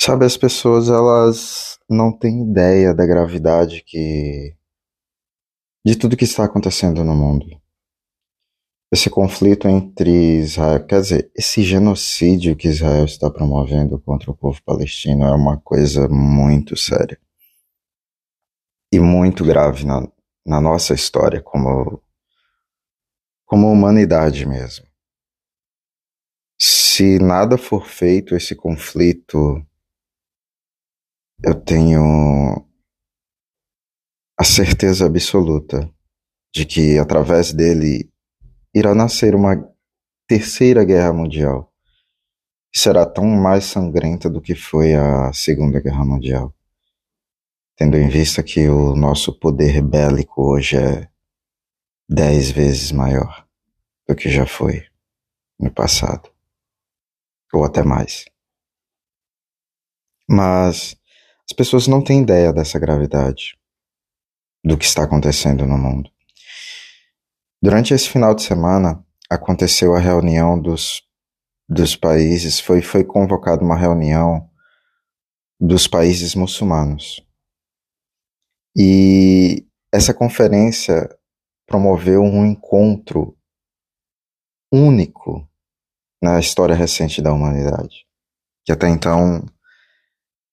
Sabe, as pessoas elas não têm ideia da gravidade que de tudo que está acontecendo no mundo. Esse conflito entre Israel, quer dizer, esse genocídio que Israel está promovendo contra o povo palestino é uma coisa muito séria e muito grave na, na nossa história como como humanidade mesmo. Se nada for feito, esse conflito eu tenho a certeza absoluta de que através dele irá nascer uma terceira guerra mundial, que será tão mais sangrenta do que foi a Segunda Guerra Mundial, tendo em vista que o nosso poder bélico hoje é dez vezes maior do que já foi no passado, ou até mais. Mas as pessoas não têm ideia dessa gravidade, do que está acontecendo no mundo. Durante esse final de semana, aconteceu a reunião dos, dos países, foi, foi convocada uma reunião dos países muçulmanos. E essa conferência promoveu um encontro único na história recente da humanidade, que até então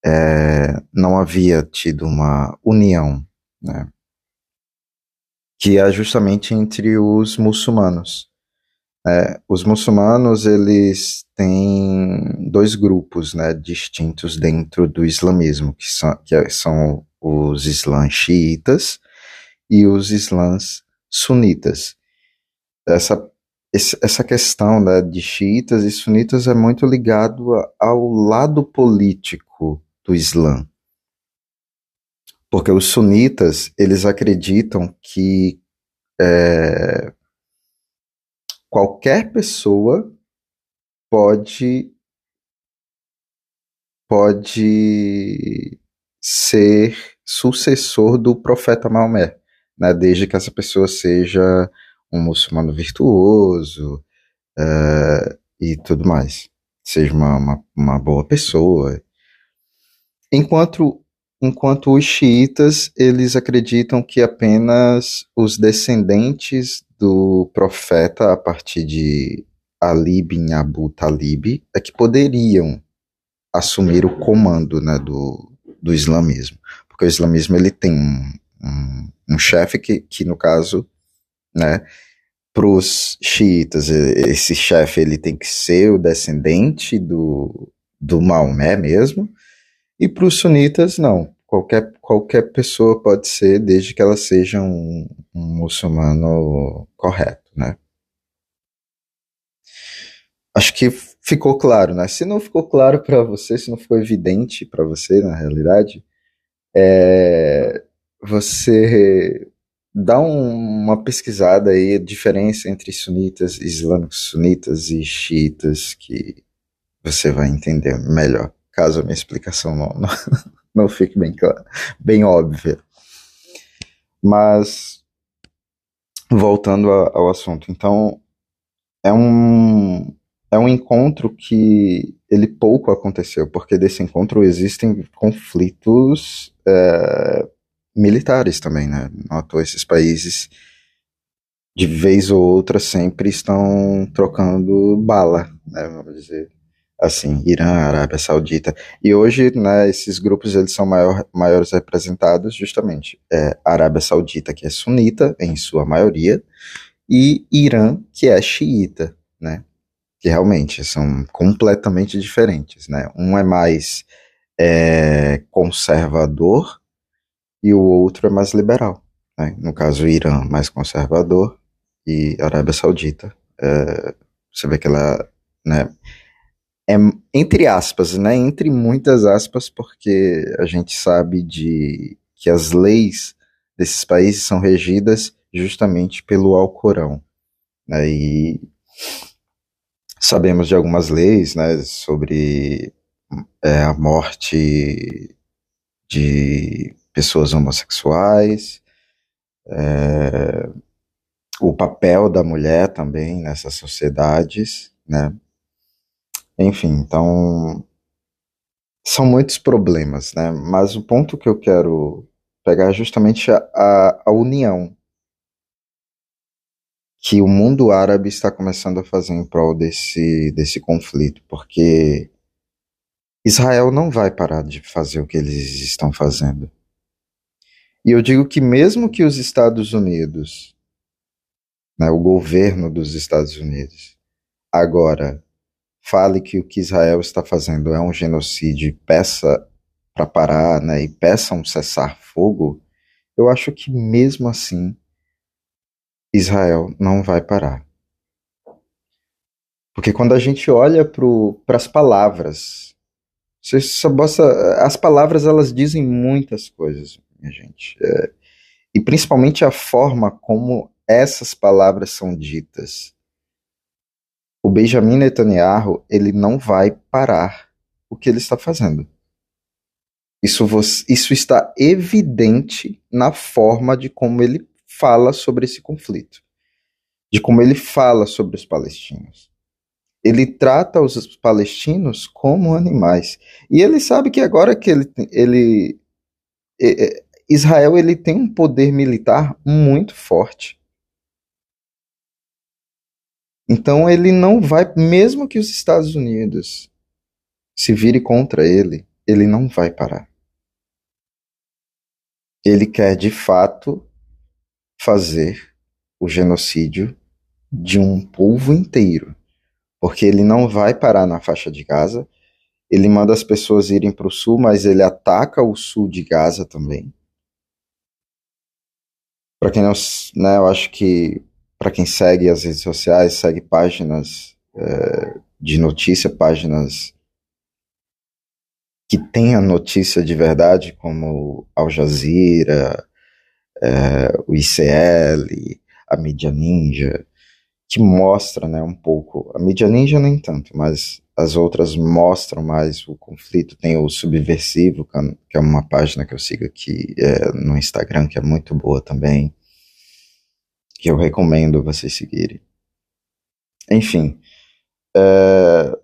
é, não havia tido uma união, né, que é justamente entre os muçulmanos. É, os muçulmanos eles têm dois grupos né, distintos dentro do islamismo, que são, que é, são os islãs xiitas e os islãs sunitas. Essa, essa questão né, de xiitas e sunitas é muito ligado ao lado político do Islã. Porque os sunitas, eles acreditam que é, qualquer pessoa pode pode ser sucessor do profeta Maomé, né, desde que essa pessoa seja um muçulmano virtuoso uh, e tudo mais, seja uma, uma, uma boa pessoa Enquanto, enquanto os xiitas, eles acreditam que apenas os descendentes do profeta, a partir de Ali bin Abu Talib, é que poderiam assumir o comando né, do, do islamismo. Porque o islamismo ele tem um, um, um chefe que, que, no caso, né, para os xiitas, esse chefe ele tem que ser o descendente do, do Maomé mesmo, e para os sunitas, não. Qualquer, qualquer pessoa pode ser, desde que ela seja um, um muçulmano correto, né? Acho que ficou claro, né? Se não ficou claro para você, se não ficou evidente para você, na realidade, é, você dá um, uma pesquisada aí, a diferença entre sunitas, islâmicos sunitas e xiitas, que você vai entender melhor caso a minha explicação não, não, não fique bem clara, bem óbvia. Mas, voltando a, ao assunto, então, é um, é um encontro que ele pouco aconteceu, porque desse encontro existem conflitos é, militares também, né? Notou esses países de vez ou outra sempre estão trocando bala, né, vamos dizer assim, Irã, Arábia Saudita. E hoje, né, esses grupos eles são maior, maiores representados justamente é, Arábia Saudita, que é sunita em sua maioria, e Irã, que é xiita, né? Que realmente são completamente diferentes, né? Um é mais é, conservador e o outro é mais liberal. Né? No caso, o Irã mais conservador e Arábia Saudita. É, você vê que ela né, é entre aspas, né? Entre muitas aspas, porque a gente sabe de que as leis desses países são regidas justamente pelo Alcorão. Né? E sabemos de algumas leis, né, sobre é, a morte de pessoas homossexuais, é, o papel da mulher também nessas sociedades, né? Enfim, então são muitos problemas, né? Mas o ponto que eu quero pegar é justamente a, a, a união que o mundo árabe está começando a fazer em prol desse, desse conflito, porque Israel não vai parar de fazer o que eles estão fazendo. E eu digo que mesmo que os Estados Unidos, né, o governo dos Estados Unidos, agora fale que o que Israel está fazendo é um genocídio e peça para parar, né, e peça um cessar-fogo, eu acho que mesmo assim Israel não vai parar. Porque quando a gente olha para as palavras, você só as palavras elas dizem muitas coisas, minha gente. É, e principalmente a forma como essas palavras são ditas. O Benjamin Netanyahu, ele não vai parar o que ele está fazendo. Isso, isso está evidente na forma de como ele fala sobre esse conflito, de como ele fala sobre os palestinos. Ele trata os palestinos como animais. E ele sabe que agora que ele, ele Israel ele tem um poder militar muito forte. Então ele não vai, mesmo que os Estados Unidos se vire contra ele, ele não vai parar. Ele quer de fato fazer o genocídio de um povo inteiro, porque ele não vai parar na faixa de Gaza. Ele manda as pessoas irem para o sul, mas ele ataca o sul de Gaza também. Para quem não, né, eu acho que para quem segue as redes sociais, segue páginas é, de notícia, páginas que tenha notícia de verdade, como Al Jazeera, é, o ICL, a mídia ninja, que mostra né, um pouco. A mídia ninja nem tanto, mas as outras mostram mais o conflito. Tem o Subversivo, que é uma página que eu sigo aqui é, no Instagram, que é muito boa também, que eu recomendo vocês seguirem. Enfim, é,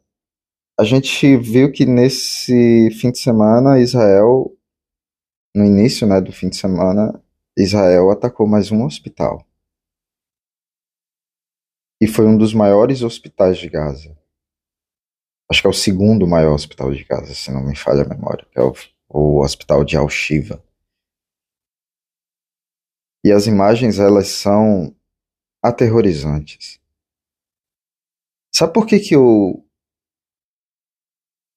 a gente viu que nesse fim de semana, Israel, no início né, do fim de semana, Israel atacou mais um hospital. E foi um dos maiores hospitais de Gaza. Acho que é o segundo maior hospital de Gaza, se não me falha a memória, que é o, o hospital de Al-Shiva. E as imagens, elas são aterrorizantes. Sabe por que, que eu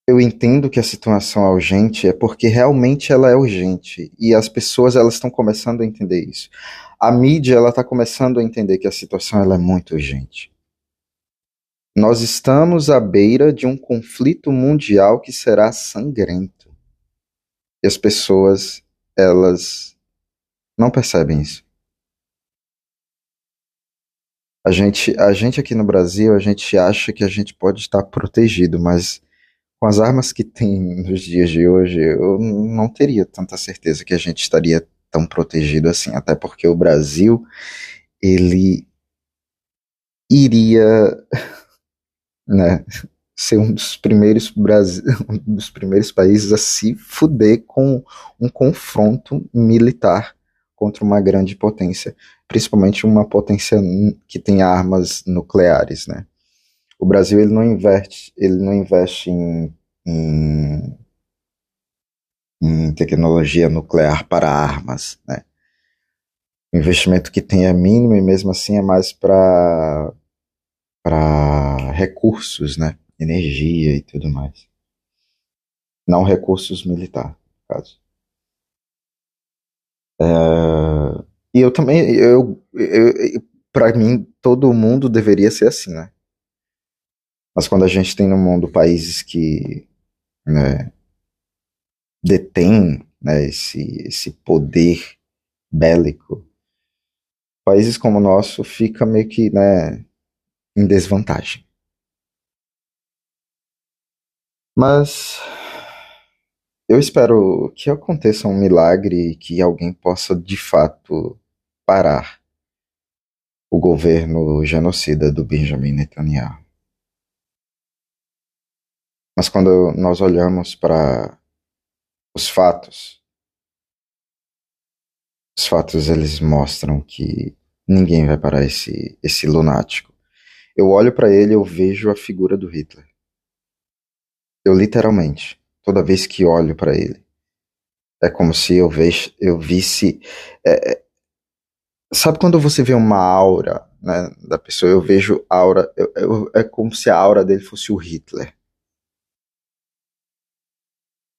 eu entendo que a situação é urgente é porque realmente ela é urgente e as pessoas elas estão começando a entender isso. A mídia ela está começando a entender que a situação ela é muito urgente. Nós estamos à beira de um conflito mundial que será sangrento. E as pessoas elas não percebem isso. A gente, a gente aqui no Brasil, a gente acha que a gente pode estar protegido, mas com as armas que tem nos dias de hoje, eu não teria tanta certeza que a gente estaria tão protegido assim, até porque o Brasil ele iria, né, ser um dos primeiros um dos primeiros países a se fuder com um confronto militar contra uma grande potência, principalmente uma potência que tem armas nucleares, né? o Brasil ele não investe, ele não investe em, em, em tecnologia nuclear para armas, né? Investimento que tem é mínimo e mesmo assim é mais para para recursos, né? Energia e tudo mais. Não recursos militares, no caso. É, e eu também, eu, eu para mim, todo mundo deveria ser assim, né? Mas quando a gente tem no mundo países que né, detêm né, esse, esse poder bélico, países como o nosso fica meio que né, em desvantagem. Mas eu espero que aconteça um milagre e que alguém possa de fato parar o governo genocida do Benjamin Netanyahu. Mas quando nós olhamos para os fatos, os fatos eles mostram que ninguém vai parar esse, esse lunático. Eu olho para ele, eu vejo a figura do Hitler. Eu literalmente, toda vez que olho para ele, é como se eu, vejo, eu visse. É, é, sabe quando você vê uma aura né, da pessoa? Eu vejo aura. Eu, eu, é como se a aura dele fosse o Hitler.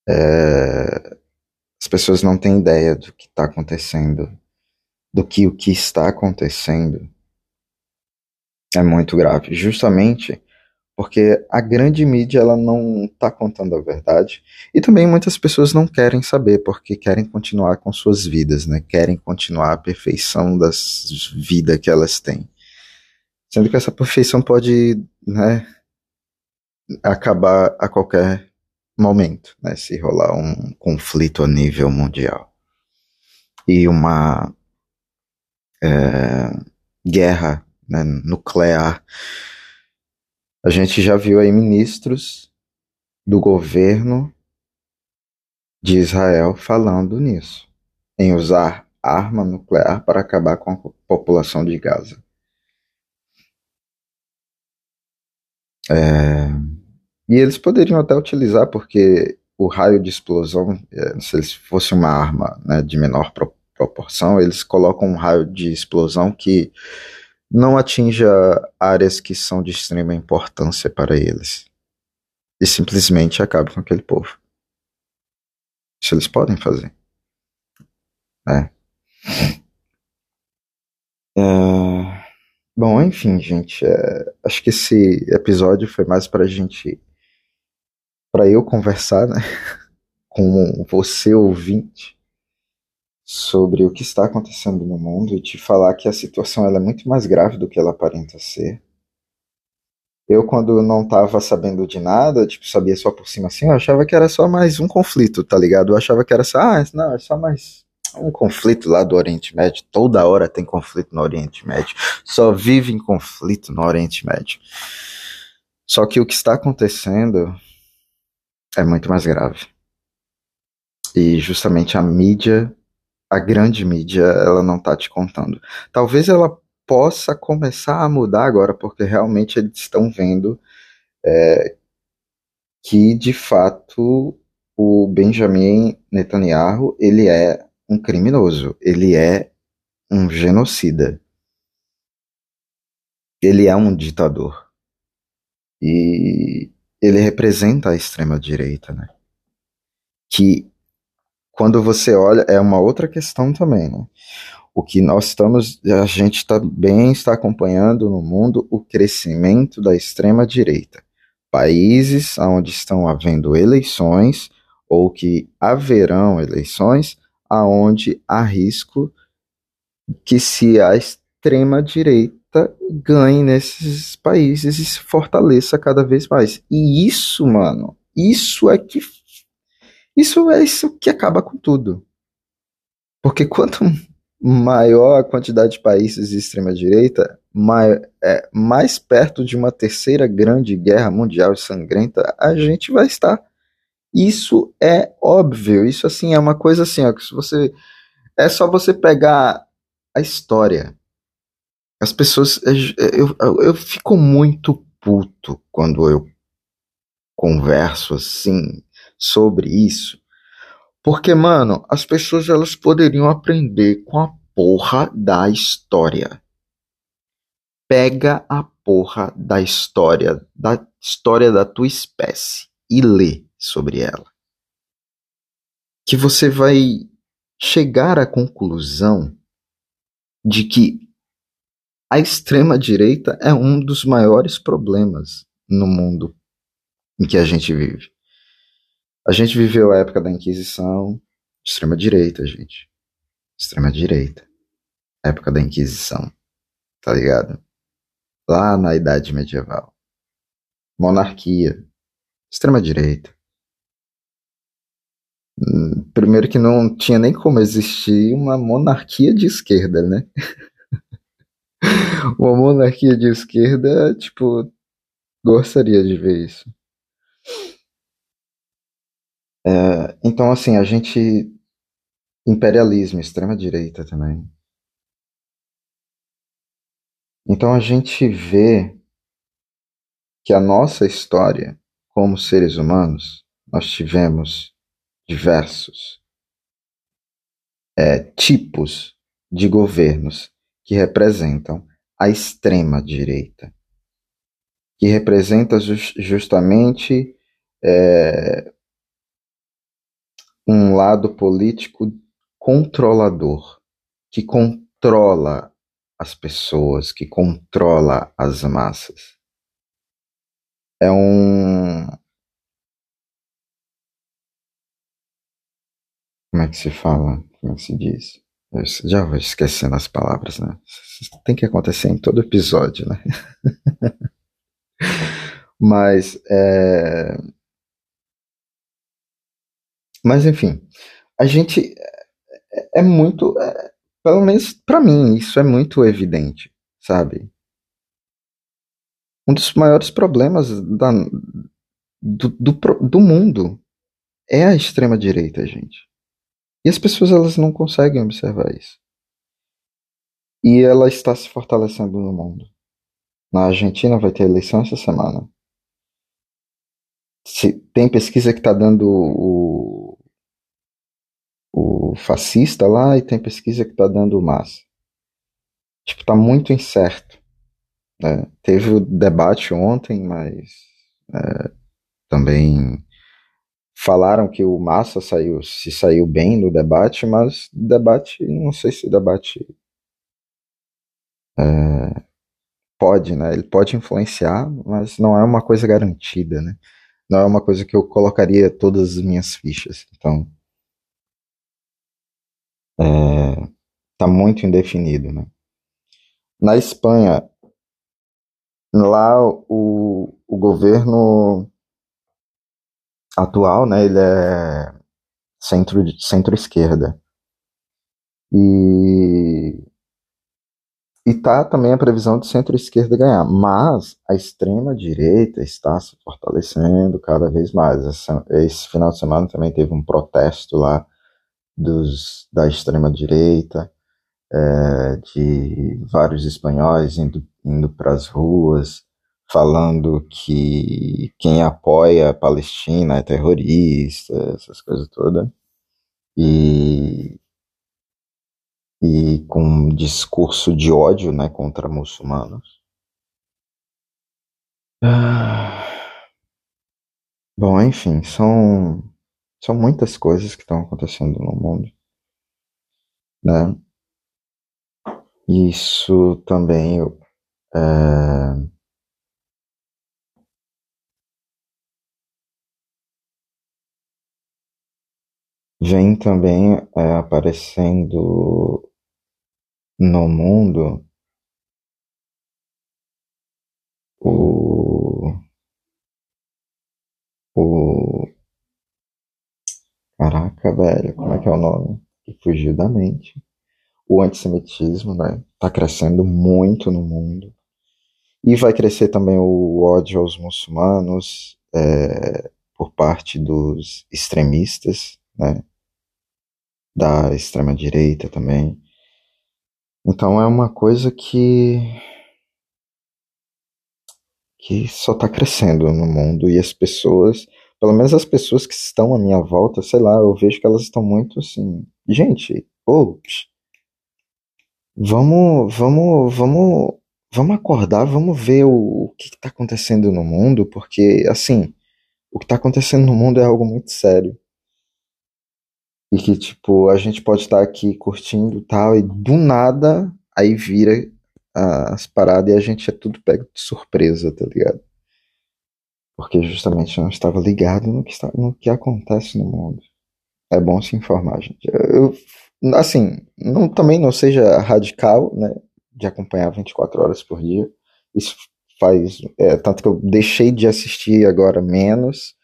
É, as pessoas não têm ideia do que está acontecendo, do que o que está acontecendo é muito grave. Justamente porque a grande mídia ela não está contando a verdade e também muitas pessoas não querem saber porque querem continuar com suas vidas, né? Querem continuar a perfeição das vidas que elas têm, sendo que essa perfeição pode, né, acabar a qualquer momento, né? Se rolar um conflito a nível mundial e uma é, guerra né, nuclear a gente já viu aí ministros do governo de Israel falando nisso, em usar arma nuclear para acabar com a população de Gaza. É... E eles poderiam até utilizar, porque o raio de explosão, é, se eles fosse uma arma né, de menor pro proporção, eles colocam um raio de explosão que não atinja áreas que são de extrema importância para eles e simplesmente acabe com aquele povo. Isso eles podem fazer. É. é... Bom, enfim, gente, é... acho que esse episódio foi mais para gente, para eu conversar, né, com você ouvinte sobre o que está acontecendo no mundo e te falar que a situação é muito mais grave do que ela aparenta ser. Eu, quando não estava sabendo de nada, tipo, sabia só por cima assim, eu achava que era só mais um conflito, tá ligado? Eu achava que era só, ah, não, é só mais um conflito lá do Oriente Médio. Toda hora tem conflito no Oriente Médio. Só vive em conflito no Oriente Médio. Só que o que está acontecendo é muito mais grave. E justamente a mídia a grande mídia ela não está te contando. Talvez ela possa começar a mudar agora, porque realmente eles estão vendo é, que de fato o Benjamin Netanyahu ele é um criminoso, ele é um genocida, ele é um ditador e ele representa a extrema direita, né? Que quando você olha, é uma outra questão também, né? O que nós estamos, a gente também está acompanhando no mundo o crescimento da extrema direita. Países onde estão havendo eleições ou que haverão eleições, aonde há risco que se a extrema direita ganhe nesses países e se fortaleça cada vez mais. E isso, mano, isso é que isso é isso que acaba com tudo. Porque quanto maior a quantidade de países de extrema direita, mais, é, mais perto de uma terceira grande guerra mundial sangrenta a gente vai estar. Isso é óbvio. Isso assim é uma coisa assim, ó, que se você é só você pegar a história. As pessoas eu, eu, eu fico muito puto quando eu converso assim sobre isso. Porque, mano, as pessoas elas poderiam aprender com a porra da história. Pega a porra da história, da história da tua espécie e lê sobre ela. Que você vai chegar à conclusão de que a extrema direita é um dos maiores problemas no mundo em que a gente vive. A gente viveu a época da Inquisição, extrema direita, gente. Extrema direita. Época da Inquisição. Tá ligado? Lá na Idade Medieval. Monarquia. Extrema direita. Hum, primeiro que não tinha nem como existir uma monarquia de esquerda, né? uma monarquia de esquerda, tipo, gostaria de ver isso. É, então, assim, a gente. Imperialismo, extrema-direita também. Então a gente vê que a nossa história, como seres humanos, nós tivemos diversos é, tipos de governos que representam a extrema direita, que representa just, justamente é, um lado político controlador, que controla as pessoas, que controla as massas. É um. Como é que se fala? Como é que se diz? Já vou esquecendo as palavras, né? Isso tem que acontecer em todo episódio, né? Mas, é... Mas, enfim, a gente é, é muito. É, pelo menos para mim, isso é muito evidente, sabe? Um dos maiores problemas da, do, do, do mundo é a extrema-direita, gente. E as pessoas elas não conseguem observar isso. E ela está se fortalecendo no mundo. Na Argentina vai ter eleição essa semana. Se, tem pesquisa que está dando o, o fascista lá e tem pesquisa que está dando o massa. Tipo, tá muito incerto. Né? Teve o debate ontem, mas é, também falaram que o Massa saiu, se saiu bem no debate, mas debate, não sei se debate é, pode, né? Ele pode influenciar, mas não é uma coisa garantida, né? Não é uma coisa que eu colocaria todas as minhas fichas. Então, é, tá muito indefinido, né? Na Espanha, lá o, o governo atual, né, ele é centro centro-esquerda. E e tá também a previsão de centro-esquerda ganhar, mas a extrema direita está se fortalecendo cada vez mais. Esse, final de semana também teve um protesto lá dos da extrema direita, é, de vários espanhóis indo, indo para as ruas falando que quem apoia a Palestina é terrorista, essas coisas todas. E, e com um discurso de ódio né, contra muçulmanos. Ah, bom, enfim, são, são muitas coisas que estão acontecendo no mundo. Né? Isso também é, Vem também é, aparecendo no mundo o, o caraca, velho, como é que é o nome? Que fugiu da mente. O antissemitismo, né? Tá crescendo muito no mundo. E vai crescer também o ódio aos muçulmanos é, por parte dos extremistas, né? da extrema-direita também. Então é uma coisa que que só está crescendo no mundo e as pessoas, pelo menos as pessoas que estão à minha volta, sei lá, eu vejo que elas estão muito assim, gente, oh, vamos, vamos, vamos, vamos acordar, vamos ver o, o que está acontecendo no mundo, porque assim, o que está acontecendo no mundo é algo muito sério. E que, tipo, a gente pode estar aqui curtindo tal, e do nada aí vira as paradas e a gente é tudo pego de surpresa, tá ligado? Porque justamente não estava ligado no que, está, no que acontece no mundo. É bom se informar, gente. Eu, assim, não, também não seja radical, né? De acompanhar 24 horas por dia. Isso faz. É, tanto que eu deixei de assistir agora menos.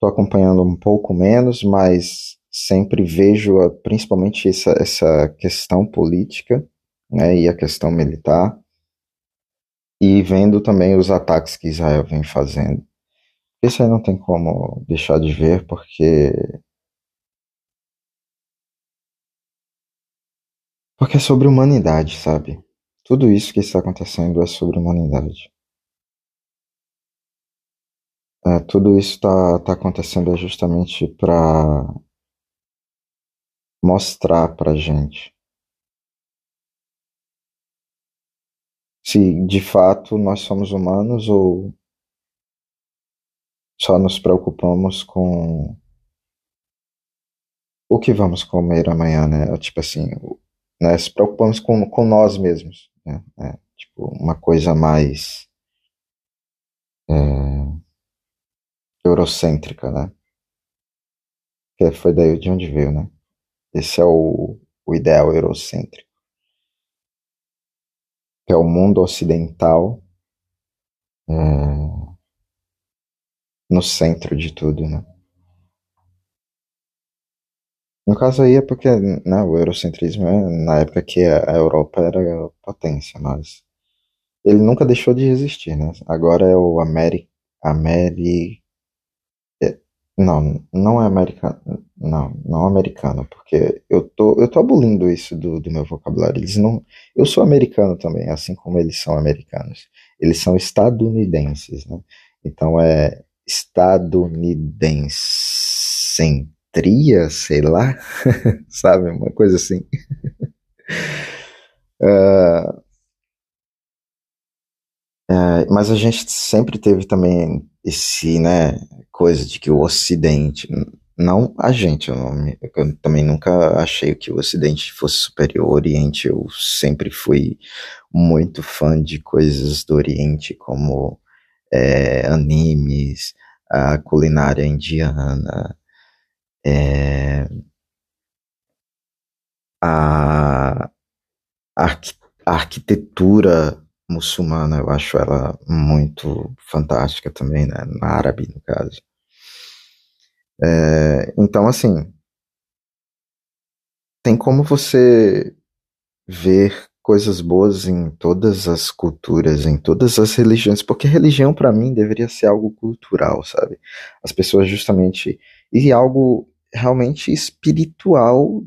Tô acompanhando um pouco menos, mas sempre vejo a, principalmente essa, essa questão política né, e a questão militar, e vendo também os ataques que Israel vem fazendo. Isso aí não tem como deixar de ver, porque. Porque é sobre humanidade, sabe? Tudo isso que está acontecendo é sobre humanidade. É, tudo isso está tá acontecendo justamente para mostrar pra gente se de fato nós somos humanos ou só nos preocupamos com o que vamos comer amanhã, né? Tipo assim, né? Se preocupamos com, com nós mesmos, né? É, tipo, uma coisa mais é, eurocêntrica, né? Que foi daí de onde veio, né? Esse é o, o ideal eurocêntrico. Que é o mundo ocidental é, no centro de tudo, né? No caso aí é porque né, o eurocentrismo é na época que a Europa era potência, mas ele nunca deixou de existir, né? Agora é o Ameri... Ameri... É, não, não é americano. Não, não é americano, porque eu tô, eu tô abolindo isso do, do meu vocabulário. Eles não, eu sou americano também, assim como eles são americanos. Eles são estadunidenses, né? Então é estadunidense tria, sei lá, sabe, uma coisa assim. uh, uh, mas a gente sempre teve também esse, né, coisa de que o Ocidente, não a gente, eu, não, eu também nunca achei que o Ocidente fosse superior ao Oriente, eu sempre fui muito fã de coisas do Oriente, como é, animes, a culinária indiana, é, a, a arquitetura muçulmana, eu acho ela muito fantástica também, né? Na árabe, no caso. É, então, assim, tem como você ver coisas boas em todas as culturas, em todas as religiões, porque religião para mim deveria ser algo cultural, sabe? As pessoas justamente e algo realmente espiritual,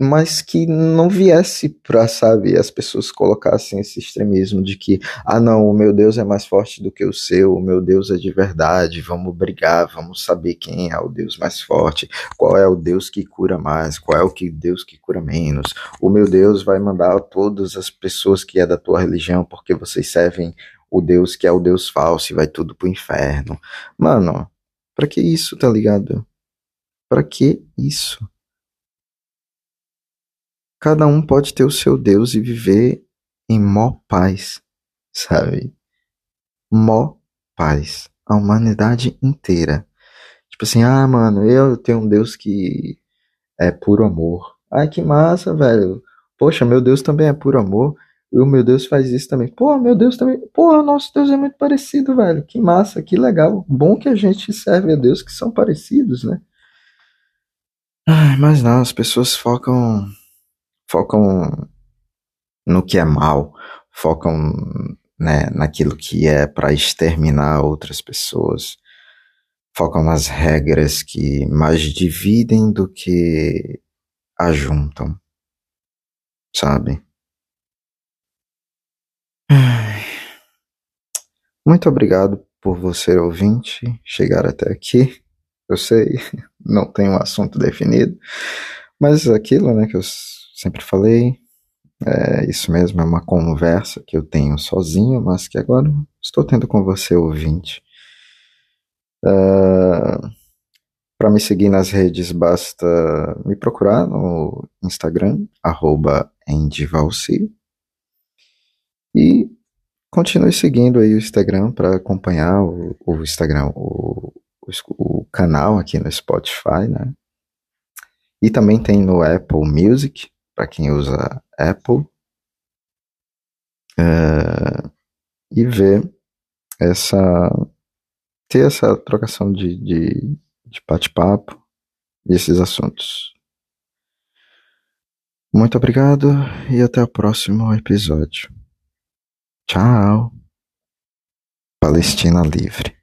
mas que não viesse para, sabe, as pessoas colocassem esse extremismo de que, ah, não, o meu Deus é mais forte do que o seu, o meu Deus é de verdade, vamos brigar, vamos saber quem é o Deus mais forte, qual é o Deus que cura mais, qual é o que Deus que cura menos. O meu Deus vai mandar todas as pessoas que é da tua religião porque vocês servem o Deus que é o Deus falso e vai tudo pro inferno. Mano, para que isso, tá ligado? Para que isso? Cada um pode ter o seu Deus e viver em mó paz, sabe? Mó paz. A humanidade inteira. Tipo assim, ah, mano, eu tenho um Deus que é puro amor. Ai, que massa, velho. Poxa, meu Deus também é puro amor. E o meu Deus faz isso também. Pô, meu Deus também. Pô, nosso Deus é muito parecido, velho. Que massa, que legal. Bom que a gente serve a Deus que são parecidos, né? Ai, mas não, as pessoas focam focam no que é mal, focam né, naquilo que é para exterminar outras pessoas, focam nas regras que mais dividem do que ajuntam, sabe? Muito obrigado por você ouvinte chegar até aqui. Eu sei, não tem um assunto definido, mas aquilo, né, que eu sempre falei, é isso mesmo, é uma conversa que eu tenho sozinho, mas que agora estou tendo com você, ouvinte. Uh, é, Para me seguir nas redes, basta me procurar no Instagram, arroba E continue seguindo aí o Instagram para acompanhar o, o Instagram, o, o, canal aqui no Spotify, né? E também tem no Apple Music, para quem usa Apple. É, e ver essa. ter essa trocação de, de, de bate-papo e esses assuntos. Muito obrigado e até o próximo episódio. Tchau. Palestina Livre.